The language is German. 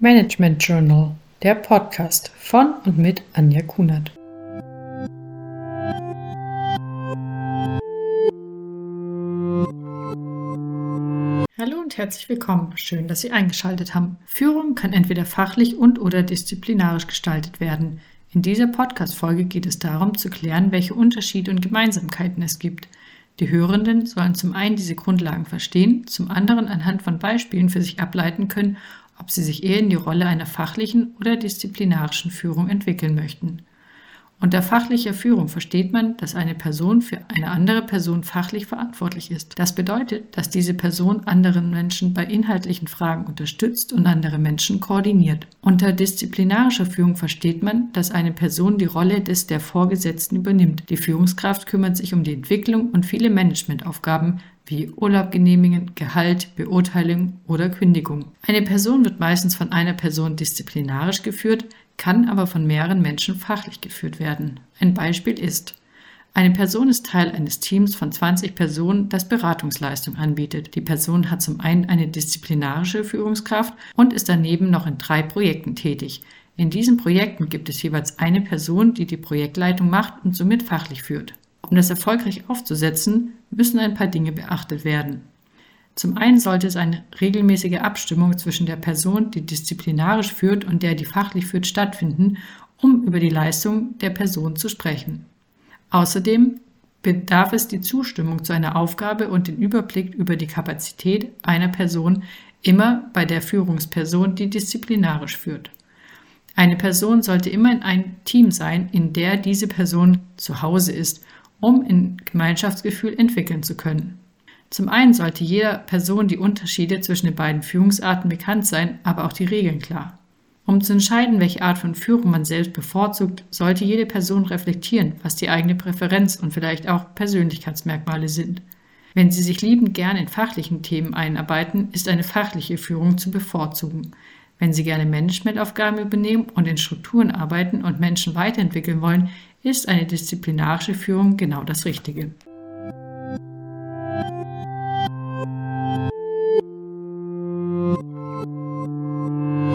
Management Journal, der Podcast von und mit Anja Kunert. Hallo und herzlich willkommen. Schön, dass Sie eingeschaltet haben. Führung kann entweder fachlich und oder disziplinarisch gestaltet werden. In dieser Podcast-Folge geht es darum, zu klären, welche Unterschiede und Gemeinsamkeiten es gibt. Die Hörenden sollen zum einen diese Grundlagen verstehen, zum anderen anhand von Beispielen für sich ableiten können, ob sie sich eher in die Rolle einer fachlichen oder disziplinarischen Führung entwickeln möchten. Unter fachlicher Führung versteht man, dass eine Person für eine andere Person fachlich verantwortlich ist. Das bedeutet, dass diese Person anderen Menschen bei inhaltlichen Fragen unterstützt und andere Menschen koordiniert. Unter disziplinarischer Führung versteht man, dass eine Person die Rolle des der Vorgesetzten übernimmt. Die Führungskraft kümmert sich um die Entwicklung und viele Managementaufgaben, wie Urlaub genehmigen, Gehalt, Beurteilung oder Kündigung. Eine Person wird meistens von einer Person disziplinarisch geführt, kann aber von mehreren Menschen fachlich geführt werden. Ein Beispiel ist, eine Person ist Teil eines Teams von 20 Personen, das Beratungsleistung anbietet. Die Person hat zum einen eine disziplinarische Führungskraft und ist daneben noch in drei Projekten tätig. In diesen Projekten gibt es jeweils eine Person, die die Projektleitung macht und somit fachlich führt. Um das erfolgreich aufzusetzen, müssen ein paar Dinge beachtet werden. Zum einen sollte es eine regelmäßige Abstimmung zwischen der Person, die disziplinarisch führt und der, die fachlich führt, stattfinden, um über die Leistung der Person zu sprechen. Außerdem bedarf es die Zustimmung zu einer Aufgabe und den Überblick über die Kapazität einer Person immer bei der Führungsperson, die disziplinarisch führt. Eine Person sollte immer in einem Team sein, in der diese Person zu Hause ist, um ein Gemeinschaftsgefühl entwickeln zu können. Zum einen sollte jeder Person die Unterschiede zwischen den beiden Führungsarten bekannt sein, aber auch die Regeln klar. Um zu entscheiden, welche Art von Führung man selbst bevorzugt, sollte jede Person reflektieren, was die eigene Präferenz und vielleicht auch Persönlichkeitsmerkmale sind. Wenn Sie sich liebend gern in fachlichen Themen einarbeiten, ist eine fachliche Führung zu bevorzugen. Wenn Sie gerne Managementaufgaben übernehmen und in Strukturen arbeiten und Menschen weiterentwickeln wollen, ist eine disziplinarische Führung genau das Richtige.